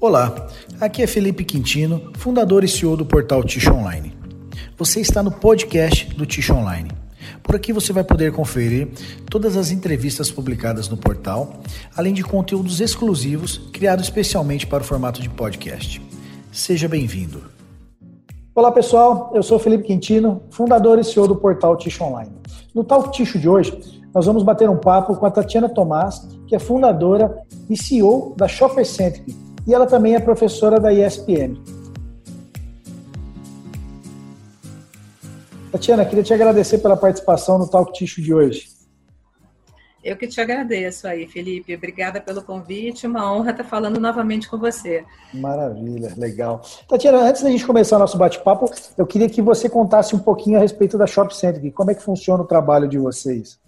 Olá, aqui é Felipe Quintino, fundador e CEO do portal Ticho Online. Você está no podcast do Ticho Online. Por aqui você vai poder conferir todas as entrevistas publicadas no portal, além de conteúdos exclusivos criados especialmente para o formato de podcast. Seja bem-vindo. Olá pessoal, eu sou Felipe Quintino, fundador e CEO do portal Ticho Online. No Talk Ticho de hoje, nós vamos bater um papo com a Tatiana Tomás, que é fundadora e CEO da Shopper Centric, e ela também é professora da ESPM. Tatiana, queria te agradecer pela participação no Talk Ticho de hoje. Eu que te agradeço aí, Felipe. Obrigada pelo convite. Uma honra estar falando novamente com você. Maravilha, legal. Tatiana, antes da gente começar nosso bate-papo, eu queria que você contasse um pouquinho a respeito da Shop Center. Como é que funciona o trabalho de vocês?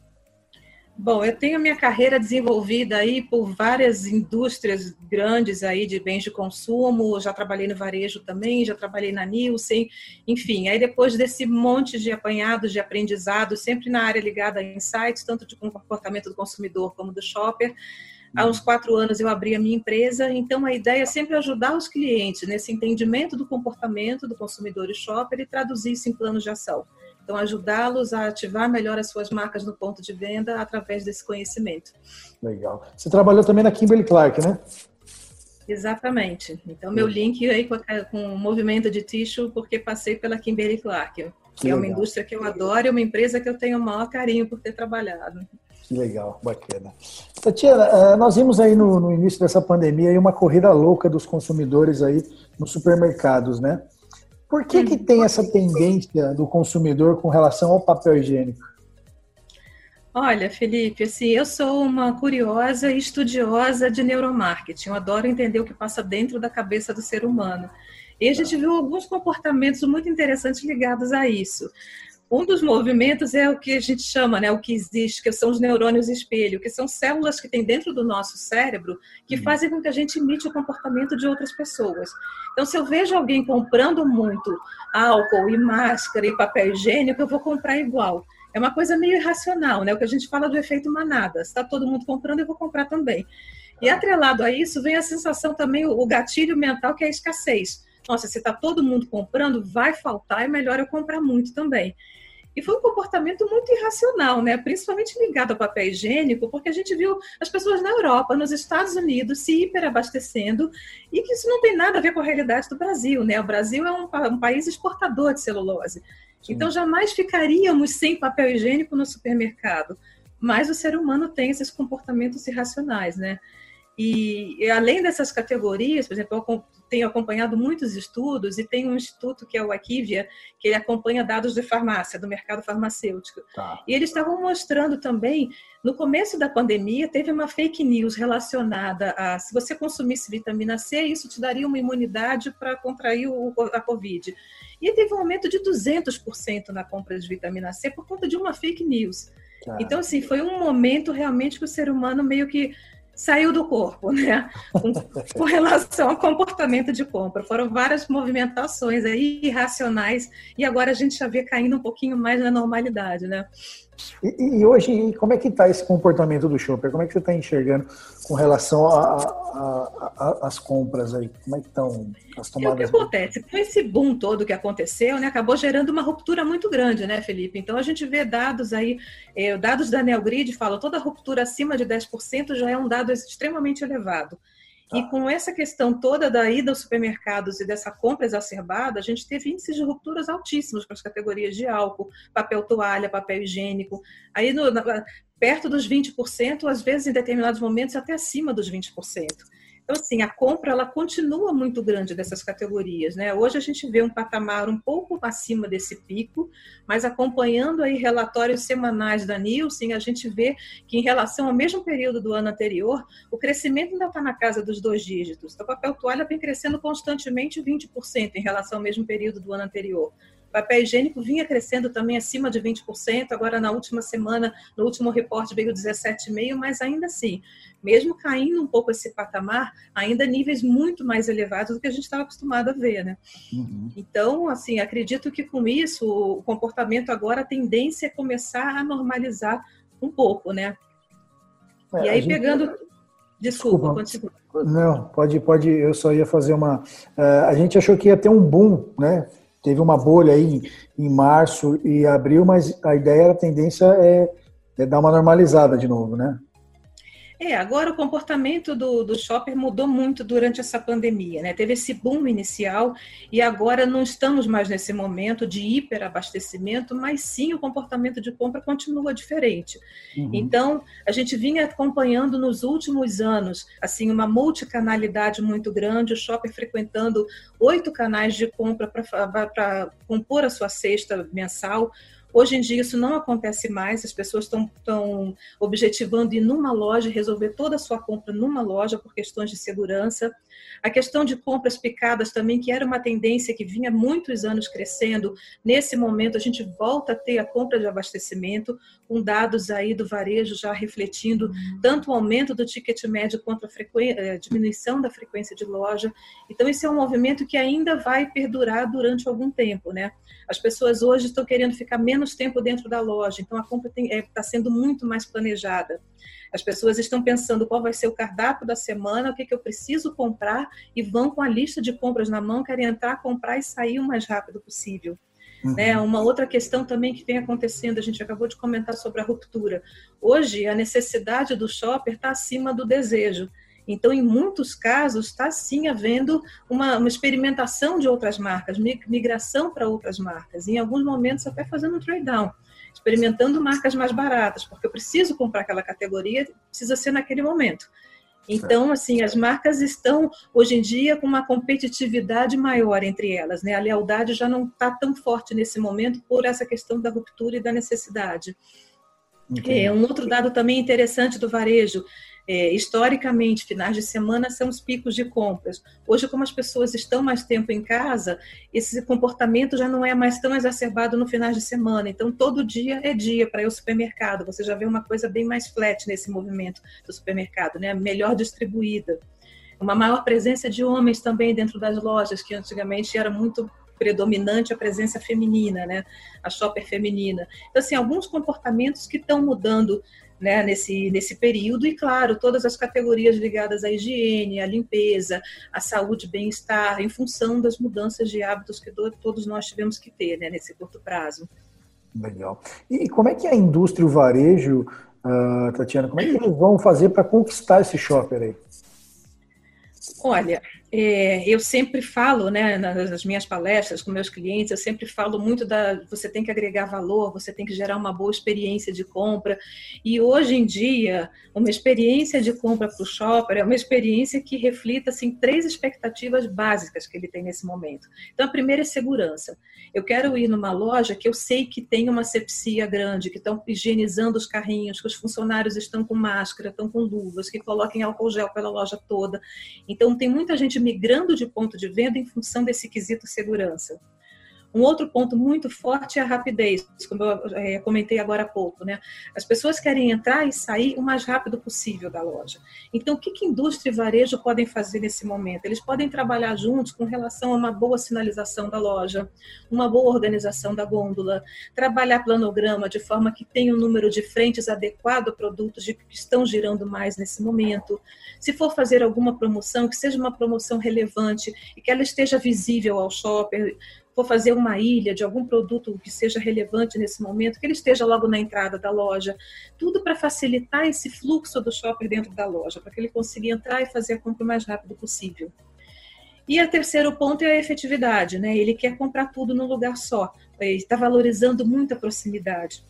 Bom, eu tenho minha carreira desenvolvida aí por várias indústrias grandes aí de bens de consumo, já trabalhei no varejo também, já trabalhei na Nielsen, enfim, aí depois desse monte de apanhados de aprendizado, sempre na área ligada a insights, tanto de comportamento do consumidor como do shopper, Há uns quatro anos eu abri a minha empresa, então a ideia é sempre ajudar os clientes nesse entendimento do comportamento do consumidor e shopper e traduzir isso em planos de ação. Então, ajudá-los a ativar melhor as suas marcas no ponto de venda através desse conhecimento. Legal. Você trabalhou também na Kimberly Clark, né? Exatamente. Então, meu link aí com, a, com o movimento de tixo, porque passei pela Kimberly Clark, que, que é uma indústria que eu adoro e uma empresa que eu tenho o maior carinho por ter trabalhado. Que legal, bacana. Tatiana, eh, nós vimos aí no, no início dessa pandemia uma corrida louca dos consumidores aí nos supermercados, né? Por que, que tem essa tendência do consumidor com relação ao papel higiênico? Olha, Felipe, assim, eu sou uma curiosa e estudiosa de neuromarketing. Eu adoro entender o que passa dentro da cabeça do ser humano. E a gente viu alguns comportamentos muito interessantes ligados a isso. Um dos movimentos é o que a gente chama, né, o que existe, que são os neurônios espelho, que são células que tem dentro do nosso cérebro que uhum. fazem com que a gente imite o comportamento de outras pessoas. Então, se eu vejo alguém comprando muito álcool e máscara e papel higiênico, eu vou comprar igual. É uma coisa meio irracional, né? O que a gente fala do efeito manada. Se está todo mundo comprando, eu vou comprar também. E atrelado a isso, vem a sensação também, o gatilho mental, que é a escassez. Nossa, se está todo mundo comprando, vai faltar, é melhor eu comprar muito também. E foi um comportamento muito irracional, né? principalmente ligado ao papel higiênico, porque a gente viu as pessoas na Europa, nos Estados Unidos, se hiperabastecendo, e que isso não tem nada a ver com a realidade do Brasil. Né? O Brasil é um, um país exportador de celulose. Sim. Então, jamais ficaríamos sem papel higiênico no supermercado. Mas o ser humano tem esses comportamentos irracionais, né? E, e, além dessas categorias, por exemplo, tenho acompanhado muitos estudos e tem um instituto que é o Akivia, que ele acompanha dados de farmácia, do mercado farmacêutico. Tá. E eles estavam mostrando também, no começo da pandemia, teve uma fake news relacionada a se você consumisse vitamina C, isso te daria uma imunidade para contrair o, a Covid. E teve um aumento de 200% na compra de vitamina C por conta de uma fake news. Tá. Então, assim, foi um momento realmente que o ser humano meio que saiu do corpo, né? Com, com, relação ao comportamento de compra. Foram várias movimentações aí irracionais e agora a gente já vê caindo um pouquinho mais na normalidade, né? E, e hoje, como é que está esse comportamento do shopper? Como é que você está enxergando com relação às compras aí? Como é que estão as tomadas? o que acontece? Com esse boom todo que aconteceu, né, acabou gerando uma ruptura muito grande, né, Felipe? Então a gente vê dados aí, eh, dados da Neogrid falam toda ruptura acima de 10% já é um dado extremamente elevado. E com essa questão toda da ida aos supermercados e dessa compra exacerbada, a gente teve índices de rupturas altíssimos para as categorias de álcool, papel toalha, papel higiênico. Aí, no, na, perto dos 20%, às vezes em determinados momentos até acima dos 20%. Então, assim, a compra ela continua muito grande dessas categorias, né? Hoje a gente vê um patamar um pouco acima desse pico, mas acompanhando aí relatórios semanais da Nielsen, a gente vê que em relação ao mesmo período do ano anterior, o crescimento ainda está na casa dos dois dígitos. Então, o papel toalha vem crescendo constantemente 20% em relação ao mesmo período do ano anterior. Papel higiênico vinha crescendo também acima de 20%, agora na última semana, no último reporte veio 17,5%, mas ainda assim, mesmo caindo um pouco esse patamar, ainda níveis muito mais elevados do que a gente estava acostumado a ver, né? Uhum. Então, assim, acredito que com isso, o comportamento agora, a tendência é começar a normalizar um pouco, né? É, e aí, pegando... Desculpa, Desculpa. continua. Não, pode, pode, eu só ia fazer uma. Uh, a gente achou que ia ter um boom, né? Teve uma bolha aí em, em março e abril, mas a ideia, a tendência é, é dar uma normalizada de novo, né? É, agora o comportamento do, do shopper mudou muito durante essa pandemia, né? Teve esse boom inicial e agora não estamos mais nesse momento de hiperabastecimento, mas sim o comportamento de compra continua diferente. Uhum. Então, a gente vinha acompanhando nos últimos anos, assim, uma multicanalidade muito grande, o shopper frequentando oito canais de compra para compor a sua cesta mensal, Hoje em dia isso não acontece mais, as pessoas estão objetivando ir numa loja resolver toda a sua compra numa loja por questões de segurança. A questão de compras picadas também, que era uma tendência que vinha muitos anos crescendo, nesse momento a gente volta a ter a compra de abastecimento, com dados aí do varejo já refletindo tanto o aumento do ticket médio quanto a, a eh, diminuição da frequência de loja. Então, esse é um movimento que ainda vai perdurar durante algum tempo, né? As pessoas hoje estão querendo ficar menos tempo dentro da loja, então a compra está é, tá sendo muito mais planejada. As pessoas estão pensando qual vai ser o cardápio da semana, o que, que eu preciso comprar, e vão com a lista de compras na mão, querem entrar, comprar e sair o mais rápido possível. Uhum. Né? Uma outra questão também que vem acontecendo, a gente acabou de comentar sobre a ruptura. Hoje, a necessidade do shopper está acima do desejo. Então, em muitos casos, está sim havendo uma, uma, experimentação de outras marcas, migração para outras marcas, em alguns momentos até fazendo um trade-down, experimentando marcas mais baratas, porque eu preciso comprar aquela categoria, precisa ser naquele momento. Então, assim, as marcas estão hoje em dia com uma competitividade maior entre elas, né? A lealdade já não está tão forte nesse momento por essa questão da ruptura e da necessidade. É, um outro dado também interessante do varejo é, historicamente, finais de semana são os picos de compras. Hoje, como as pessoas estão mais tempo em casa, esse comportamento já não é mais tão exacerbado no finais de semana. Então, todo dia é dia para ir ao supermercado. Você já vê uma coisa bem mais flat nesse movimento do supermercado, né? melhor distribuída. Uma maior presença de homens também dentro das lojas, que antigamente era muito predominante a presença feminina, né? A shopper feminina. Então, assim, alguns comportamentos que estão mudando né, nesse, nesse período, e claro, todas as categorias ligadas à higiene, à limpeza, à saúde bem-estar, em função das mudanças de hábitos que todos nós tivemos que ter né, nesse curto prazo. Legal. E como é que a indústria e o varejo, uh, Tatiana, como é que eles vão fazer para conquistar esse shopper aí? Olha, é, eu sempre falo, né, nas minhas palestras com meus clientes, eu sempre falo muito da você tem que agregar valor, você tem que gerar uma boa experiência de compra. E hoje em dia, uma experiência de compra para o shopper é uma experiência que reflita assim três expectativas básicas que ele tem nesse momento. Então, a primeira é segurança. Eu quero ir numa loja que eu sei que tem uma sepsia grande, que estão higienizando os carrinhos, que os funcionários estão com máscara, estão com luvas, que coloquem álcool gel pela loja toda. Então, tem muita gente migrando de ponto de venda em função desse quesito segurança. Um outro ponto muito forte é a rapidez, como eu é, comentei agora há pouco, né? As pessoas querem entrar e sair o mais rápido possível da loja. Então, o que, que indústria e varejo podem fazer nesse momento? Eles podem trabalhar juntos com relação a uma boa sinalização da loja, uma boa organização da gôndola, trabalhar planograma de forma que tenha um número de frentes adequado a produtos que estão girando mais nesse momento. Se for fazer alguma promoção, que seja uma promoção relevante e que ela esteja visível ao shopper, for fazer uma ilha de algum produto que seja relevante nesse momento, que ele esteja logo na entrada da loja. Tudo para facilitar esse fluxo do shopper dentro da loja, para que ele consiga entrar e fazer a compra o mais rápido possível. E o terceiro ponto é a efetividade, né? Ele quer comprar tudo num lugar só. Ele está valorizando muito a proximidade.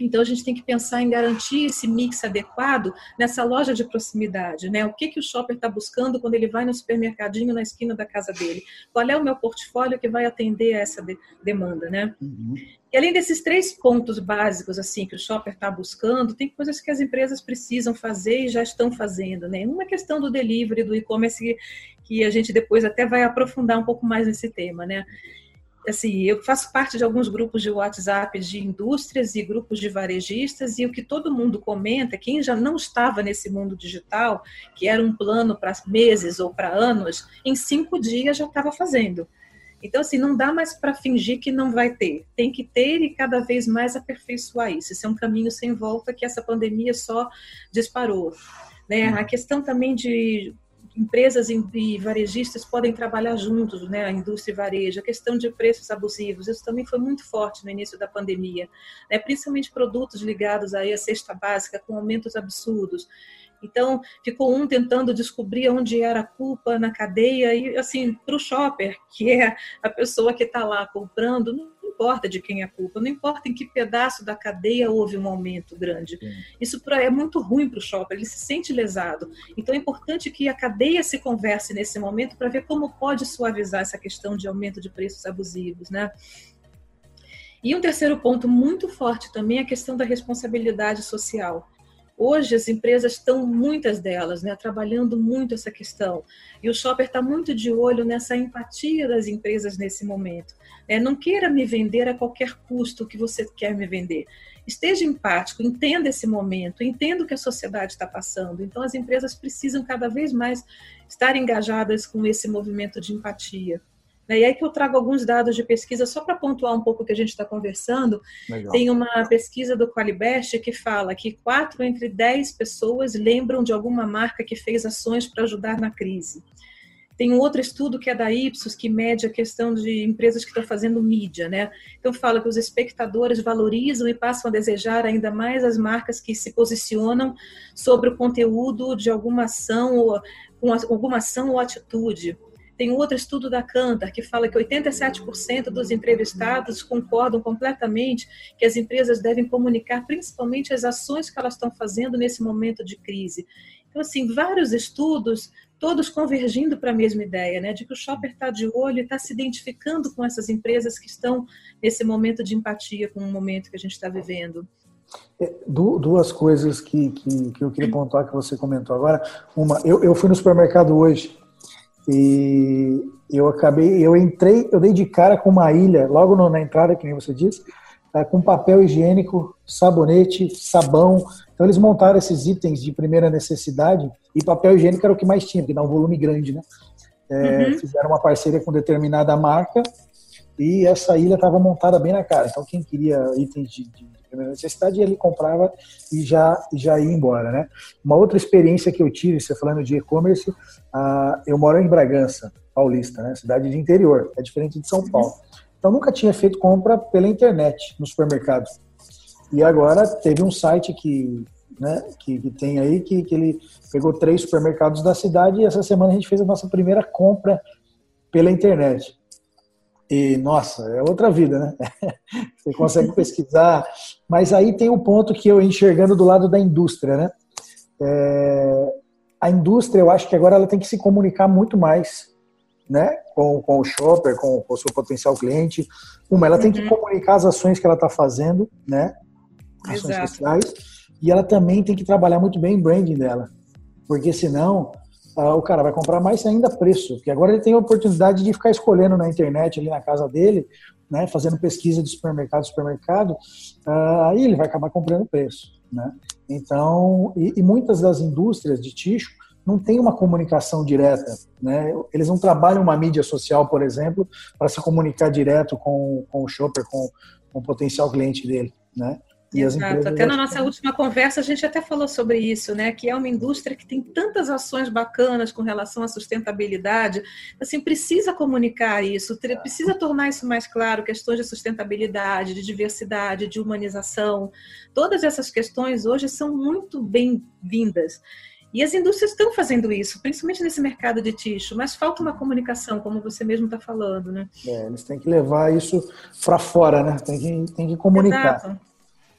Então a gente tem que pensar em garantir esse mix adequado nessa loja de proximidade, né? O que, que o shopper está buscando quando ele vai no supermercadinho na esquina da casa dele? Qual é o meu portfólio que vai atender a essa de demanda, né? Uhum. E além desses três pontos básicos assim que o shopper está buscando, tem coisas que as empresas precisam fazer e já estão fazendo, né? Uma questão do delivery, do e-commerce que a gente depois até vai aprofundar um pouco mais nesse tema, né? Assim, eu faço parte de alguns grupos de WhatsApp de indústrias e grupos de varejistas, e o que todo mundo comenta, quem já não estava nesse mundo digital, que era um plano para meses ou para anos, em cinco dias já estava fazendo. Então, assim, não dá mais para fingir que não vai ter. Tem que ter e cada vez mais aperfeiçoar isso. Isso é um caminho sem volta que essa pandemia só disparou. Né? A questão também de empresas e varejistas podem trabalhar juntos, né, a indústria e varejo, a questão de preços abusivos, isso também foi muito forte no início da pandemia, né, principalmente produtos ligados aí à cesta básica com aumentos absurdos. Então, ficou um tentando descobrir onde era a culpa na cadeia, e assim, para o shopper, que é a pessoa que está lá comprando, importa de quem é a culpa, não importa em que pedaço da cadeia houve um aumento grande. Sim. Isso é muito ruim para o shopper, ele se sente lesado. Então, é importante que a cadeia se converse nesse momento para ver como pode suavizar essa questão de aumento de preços abusivos, né? E um terceiro ponto muito forte também é a questão da responsabilidade social. Hoje as empresas estão, muitas delas, né, trabalhando muito essa questão. E o shopper está muito de olho nessa empatia das empresas nesse momento. É, não queira me vender a qualquer custo que você quer me vender. Esteja empático, entenda esse momento, entenda o que a sociedade está passando. Então as empresas precisam cada vez mais estar engajadas com esse movimento de empatia. Né? E aí que eu trago alguns dados de pesquisa só para pontuar um pouco o que a gente está conversando. Legal. Tem uma pesquisa do Qualibest que fala que quatro entre dez pessoas lembram de alguma marca que fez ações para ajudar na crise. Tem um outro estudo que é da Ipsos, que mede a questão de empresas que estão fazendo mídia, né? Então fala que os espectadores valorizam e passam a desejar ainda mais as marcas que se posicionam sobre o conteúdo de alguma ação ou alguma ação ou atitude. Tem outro estudo da Cantar que fala que 87% dos entrevistados concordam completamente que as empresas devem comunicar principalmente as ações que elas estão fazendo nesse momento de crise. Então, assim, vários estudos, todos convergindo para a mesma ideia, né, de que o shopper está de olho e está se identificando com essas empresas que estão nesse momento de empatia com o momento que a gente está vivendo. É, duas coisas que, que, que, eu queria pontuar que você comentou agora. Uma, eu, eu fui no supermercado hoje e eu acabei, eu entrei, eu dei de cara com uma ilha, logo na entrada, que nem você disse, tá, com papel higiênico, sabonete, sabão. Então eles montaram esses itens de primeira necessidade e papel higiênico era o que mais tinha, porque dá um volume grande, né? É, uhum. Fizeram uma parceria com determinada marca e essa ilha estava montada bem na cara. Então quem queria itens de, de primeira necessidade, ele comprava e já, já ia embora, né? Uma outra experiência que eu tive, você falando de e-commerce, uh, eu moro em Bragança, Paulista, né? Cidade de interior, é diferente de São Paulo. Então nunca tinha feito compra pela internet no supermercado. E agora teve um site que, né, que, que tem aí que, que ele pegou três supermercados da cidade e essa semana a gente fez a nossa primeira compra pela internet. E, nossa, é outra vida, né? Você consegue pesquisar. Mas aí tem um ponto que eu enxergando do lado da indústria, né? É, a indústria, eu acho que agora ela tem que se comunicar muito mais, né? Com, com o shopper, com, com o seu potencial cliente. Uma, ela tem que uhum. comunicar as ações que ela está fazendo, né? Ações Exato. sociais. E ela também tem que trabalhar muito bem o branding dela. Porque senão ah, o cara vai comprar mais ainda preço, porque agora ele tem a oportunidade de ficar escolhendo na internet, ali na casa dele, né, fazendo pesquisa de supermercado, supermercado, uh, aí ele vai acabar comprando preço, né? Então, e, e, muitas das indústrias de ticho não tem uma comunicação direta, né? Eles não trabalham uma mídia social, por exemplo, para se comunicar direto com, com o shopper, com, com o potencial cliente dele, né? Exato. Até na nossa última conversa a gente até falou sobre isso, né? Que é uma indústria que tem tantas ações bacanas com relação à sustentabilidade. Assim, precisa comunicar isso, precisa tornar isso mais claro, questões de sustentabilidade, de diversidade, de humanização. Todas essas questões hoje são muito bem-vindas. E as indústrias estão fazendo isso, principalmente nesse mercado de ticho, mas falta uma comunicação, como você mesmo está falando, né? É, eles têm que levar isso para fora, né? Tem que, tem que comunicar. Exato.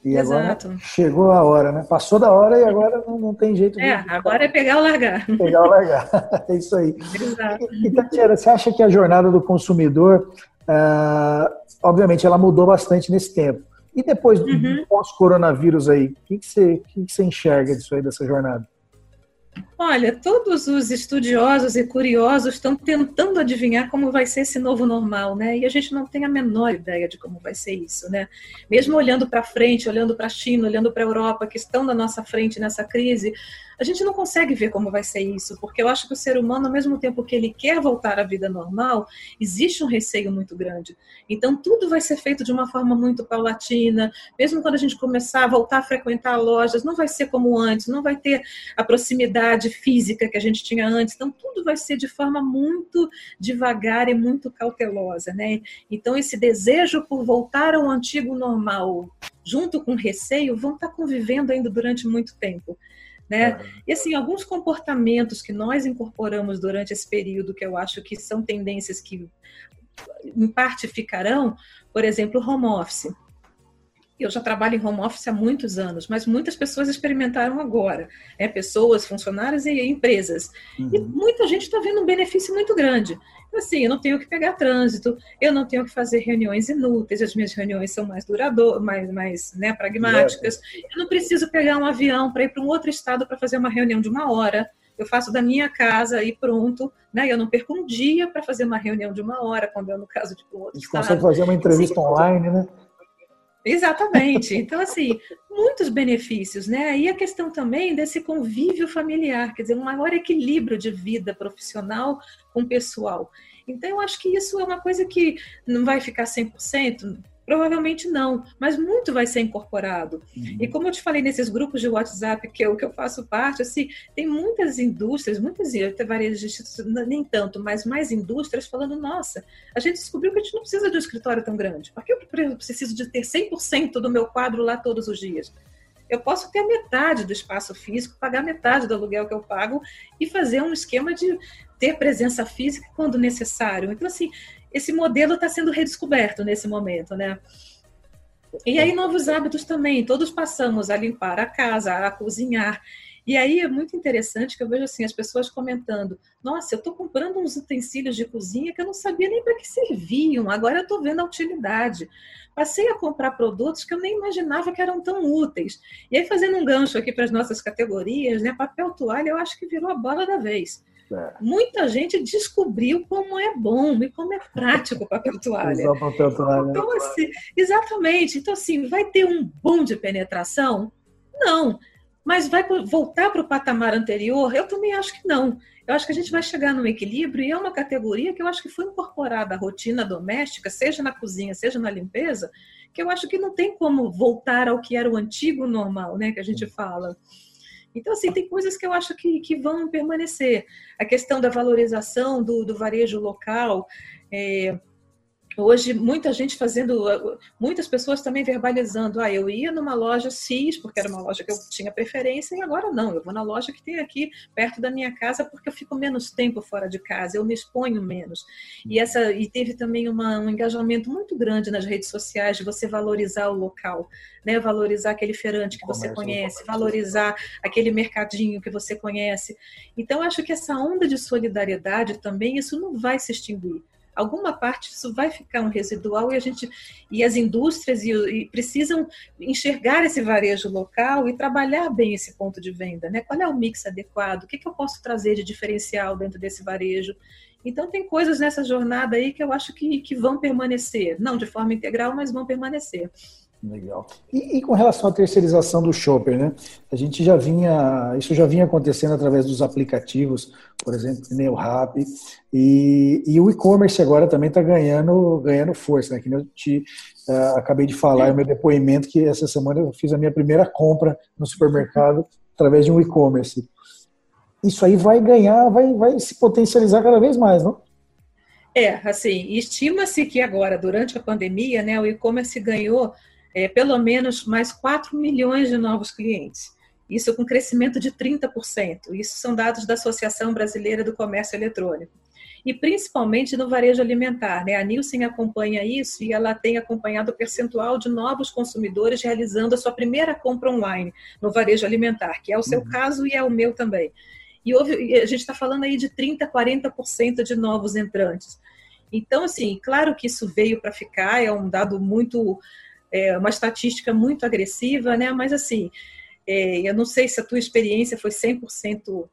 E Exato. agora chegou a hora, né? Passou da hora e agora não, não tem jeito. É, de... agora é pegar ou largar. Pegar ou largar. é isso aí. Exato. E, Tatiana, você acha que a jornada do consumidor, uh, obviamente, ela mudou bastante nesse tempo. E depois do uhum. pós-coronavírus aí, o que, que, você, que, que você enxerga disso aí, dessa jornada? Olha, todos os estudiosos e curiosos estão tentando adivinhar como vai ser esse novo normal, né? E a gente não tem a menor ideia de como vai ser isso, né? Mesmo olhando para frente, olhando para a China, olhando para a Europa, que estão na nossa frente nessa crise, a gente não consegue ver como vai ser isso, porque eu acho que o ser humano, ao mesmo tempo que ele quer voltar à vida normal, existe um receio muito grande. Então, tudo vai ser feito de uma forma muito paulatina, mesmo quando a gente começar a voltar a frequentar lojas, não vai ser como antes, não vai ter a proximidade física que a gente tinha antes. Então, tudo vai ser de forma muito devagar e muito cautelosa, né? Então, esse desejo por voltar ao antigo normal, junto com receio, vão estar convivendo ainda durante muito tempo. Né? E assim, alguns comportamentos que nós incorporamos durante esse período, que eu acho que são tendências que em parte ficarão, por exemplo, home office. Eu já trabalho em home office há muitos anos, mas muitas pessoas experimentaram agora, né? pessoas, funcionários e empresas. Uhum. E muita gente está vendo um benefício muito grande. Assim, eu não tenho que pegar trânsito, eu não tenho que fazer reuniões inúteis, as minhas reuniões são mais duradouras, mais, mais né, pragmáticas. Eu não preciso pegar um avião para ir para um outro estado para fazer uma reunião de uma hora. Eu faço da minha casa e pronto, né? Eu não perco um dia para fazer uma reunião de uma hora, quando é no caso de um outro A gente estado. consegue fazer uma entrevista assim, online, né? Exatamente. Então, assim, muitos benefícios, né? E a questão também desse convívio familiar, quer dizer, um maior equilíbrio de vida profissional com pessoal. Então, eu acho que isso é uma coisa que não vai ficar 100%, Provavelmente não, mas muito vai ser incorporado. Uhum. E como eu te falei nesses grupos de WhatsApp que eu, que eu faço parte, assim, tem muitas indústrias, muitas varejistas, nem tanto, mas mais indústrias falando, nossa, a gente descobriu que a gente não precisa de um escritório tão grande. Por que eu preciso de ter 100% do meu quadro lá todos os dias? Eu posso ter metade do espaço físico, pagar metade do aluguel que eu pago e fazer um esquema de ter presença física quando necessário. Então, assim, esse modelo está sendo redescoberto nesse momento, né? E aí novos hábitos também, todos passamos a limpar a casa, a cozinhar. E aí é muito interessante que eu vejo assim as pessoas comentando: "Nossa, eu estou comprando uns utensílios de cozinha que eu não sabia nem para que serviam. Agora eu estou vendo a utilidade. Passei a comprar produtos que eu nem imaginava que eram tão úteis. E aí fazendo um gancho aqui para as nossas categorias, né? Papel toalha, eu acho que virou a bola da vez. É. Muita gente descobriu como é bom e como é prático o papel toalha. Usar papel toalha. Então, assim, exatamente. Então, assim, vai ter um boom de penetração? Não. Mas vai voltar para o patamar anterior? Eu também acho que não. Eu acho que a gente vai chegar num equilíbrio e é uma categoria que eu acho que foi incorporada à rotina doméstica, seja na cozinha, seja na limpeza, que eu acho que não tem como voltar ao que era o antigo normal, né, que a gente fala. Então, assim, tem coisas que eu acho que, que vão permanecer. A questão da valorização do, do varejo local, é, Hoje, muita gente fazendo, muitas pessoas também verbalizando: ah, eu ia numa loja X, porque era uma loja que eu tinha preferência, e agora não, eu vou na loja que tem aqui perto da minha casa, porque eu fico menos tempo fora de casa, eu me exponho menos. E, essa, e teve também uma, um engajamento muito grande nas redes sociais de você valorizar o local, né? valorizar aquele feirante que você conhece, valorizar aquele mercadinho que você conhece. Então, acho que essa onda de solidariedade também, isso não vai se extinguir alguma parte isso vai ficar um residual e a gente e as indústrias e, e, precisam enxergar esse varejo local e trabalhar bem esse ponto de venda, né? Qual é o mix adequado? O que, que eu posso trazer de diferencial dentro desse varejo? Então tem coisas nessa jornada aí que eu acho que, que vão permanecer, não de forma integral, mas vão permanecer. Legal. E, e, com relação à terceirização do shopper, né? A gente já vinha, isso já vinha acontecendo através dos aplicativos, por exemplo, Neo Rap, e, e o e-commerce agora também está ganhando, ganhando força, né? Que eu te uh, acabei de falar no meu depoimento que essa semana eu fiz a minha primeira compra no supermercado através de um e-commerce. Isso aí vai ganhar, vai, vai se potencializar cada vez mais, não? É, assim, estima-se que agora, durante a pandemia, né, o e-commerce ganhou é, pelo menos mais 4 milhões de novos clientes. Isso com crescimento de 30%. Isso são dados da Associação Brasileira do Comércio Eletrônico. E principalmente no varejo alimentar. Né? A Nielsen acompanha isso e ela tem acompanhado o percentual de novos consumidores realizando a sua primeira compra online no varejo alimentar, que é o seu uhum. caso e é o meu também. E houve, a gente está falando aí de 30%, 40% de novos entrantes. Então, assim, claro que isso veio para ficar, é um dado muito é uma estatística muito agressiva, né? Mas assim, é, eu não sei se a tua experiência foi 100%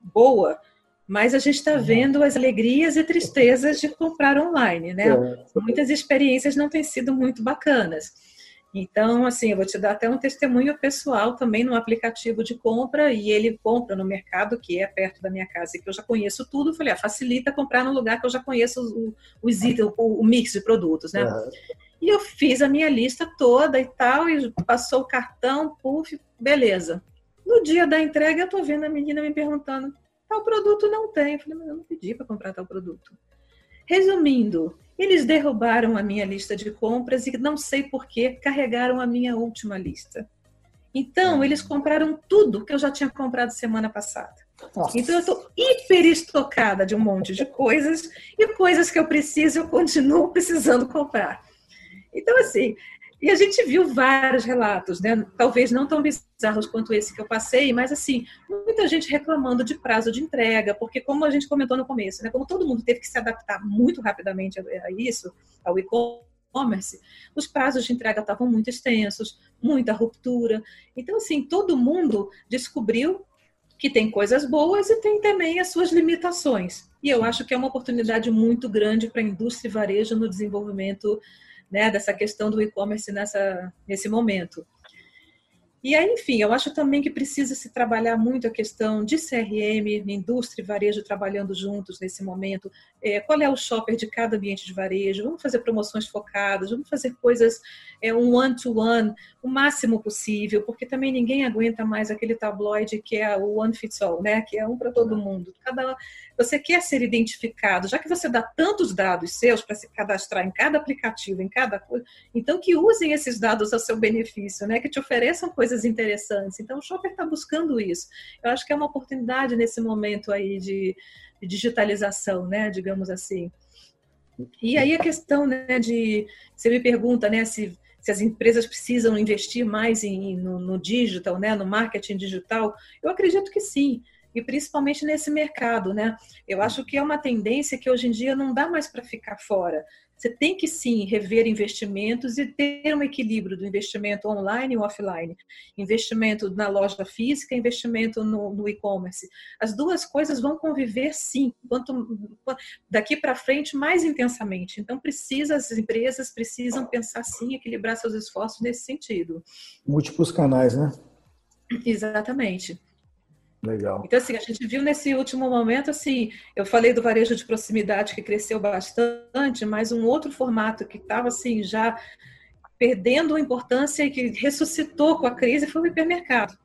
boa, mas a gente está uhum. vendo as alegrias e tristezas de comprar online, né? É. Muitas experiências não têm sido muito bacanas. Então, assim, eu vou te dar até um testemunho pessoal também no aplicativo de compra e ele compra no mercado que é perto da minha casa e que eu já conheço tudo. Eu falei, ah, facilita comprar no lugar que eu já conheço os, os itens, o, o, mix de produtos, né? E eu fiz a minha lista toda e tal, e passou o cartão, puf, beleza. No dia da entrega, eu tô vendo a menina me perguntando: tal produto não tem. Eu falei, mas eu não pedi para comprar tal produto. Resumindo, eles derrubaram a minha lista de compras e não sei por que carregaram a minha última lista. Então, eles compraram tudo que eu já tinha comprado semana passada. Nossa. Então, eu estou hiper estocada de um monte de coisas e coisas que eu preciso, eu continuo precisando comprar. Então, assim, e a gente viu vários relatos, né? Talvez não tão bizarros quanto esse que eu passei, mas assim, muita gente reclamando de prazo de entrega, porque como a gente comentou no começo, né? Como todo mundo teve que se adaptar muito rapidamente a isso, ao e-commerce, os prazos de entrega estavam muito extensos, muita ruptura. Então, assim, todo mundo descobriu que tem coisas boas e tem também as suas limitações. E eu acho que é uma oportunidade muito grande para a indústria e varejo no desenvolvimento né, dessa questão do e-commerce nessa, nesse momento. E aí, enfim, eu acho também que precisa se trabalhar muito a questão de CRM, indústria e varejo trabalhando juntos nesse momento. É, qual é o shopper de cada ambiente de varejo? Vamos fazer promoções focadas, vamos fazer coisas é, um one-to-one, -one, o máximo possível, porque também ninguém aguenta mais aquele tabloide que é o one fits all, né? Que é um para todo mundo. Cada, você quer ser identificado, já que você dá tantos dados seus para se cadastrar em cada aplicativo, em cada coisa, então que usem esses dados a seu benefício, né? Que te ofereçam coisas interessantes. Então, o shopper está buscando isso. Eu acho que é uma oportunidade nesse momento aí de, de digitalização, né, digamos assim. E aí a questão né, de. Você me pergunta né, se, se as empresas precisam investir mais em, no, no digital, né, no marketing digital. Eu acredito que sim e principalmente nesse mercado, né? Eu acho que é uma tendência que hoje em dia não dá mais para ficar fora. Você tem que sim rever investimentos e ter um equilíbrio do investimento online e offline. Investimento na loja física, investimento no, no e-commerce. As duas coisas vão conviver sim, quanto daqui para frente mais intensamente. Então precisa as empresas precisam pensar sim, equilibrar seus esforços nesse sentido. Múltiplos canais, né? Exatamente. Legal. Então, assim, a gente viu nesse último momento, assim, eu falei do varejo de proximidade que cresceu bastante, mas um outro formato que estava, assim, já perdendo importância e que ressuscitou com a crise foi o hipermercado.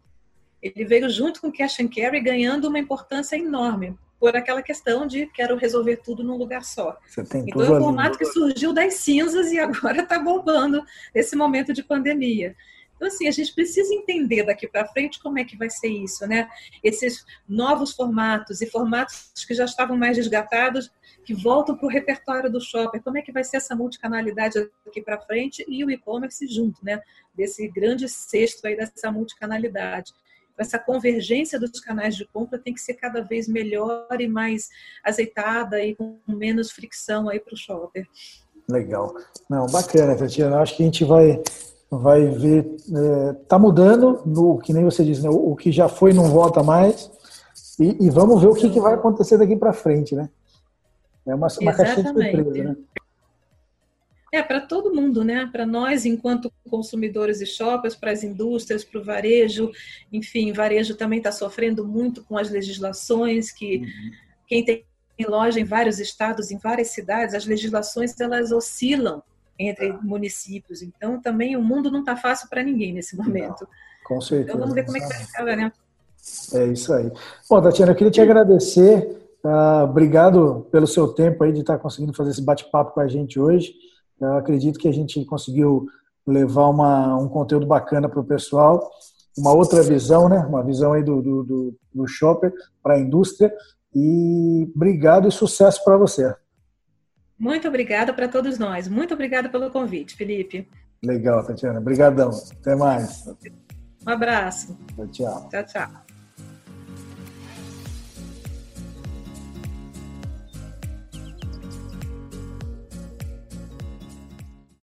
Ele veio junto com o cash and carry ganhando uma importância enorme por aquela questão de quero resolver tudo num lugar só. então é um formato que surgiu das cinzas e agora está bombando nesse momento de pandemia. Então, assim, a gente precisa entender daqui para frente como é que vai ser isso, né? Esses novos formatos e formatos que já estavam mais resgatados, que voltam para o repertório do shopping. Como é que vai ser essa multicanalidade daqui para frente e o e-commerce junto, né? Desse grande cesto aí dessa multicanalidade. Essa convergência dos canais de compra tem que ser cada vez melhor e mais azeitada e com menos fricção aí para o shopper. Legal. Não, bacana, Tatiana. Acho que a gente vai vai ver, é, tá mudando, no que nem você disse, né, o, o, que já foi não volta mais, e, e vamos ver o que, que vai acontecer daqui para frente, né? É uma, uma caixinha de surpresa, né? É, para todo mundo, né? Para nós, enquanto consumidores e shoppers, para as indústrias, para o varejo, enfim, varejo também está sofrendo muito com as legislações que uhum. quem tem loja em vários estados, em várias cidades, as legislações elas oscilam entre municípios. Então, também o mundo não está fácil para ninguém nesse momento. Não, com certeza. Então, vamos ver como é que vai ficar, né? É isso aí. Bom, Tatiana, eu queria te agradecer. Uh, obrigado pelo seu tempo aí de estar conseguindo fazer esse bate-papo com a gente hoje. Eu acredito que a gente conseguiu levar uma, um conteúdo bacana para o pessoal, uma outra visão, né? Uma visão aí do, do, do, do shopper para a indústria. E obrigado e sucesso para você. Muito obrigada para todos nós. Muito obrigada pelo convite, Felipe. Legal, Tatiana. Obrigadão. Até mais. Um abraço. Tchau, tchau. Tchau, tchau.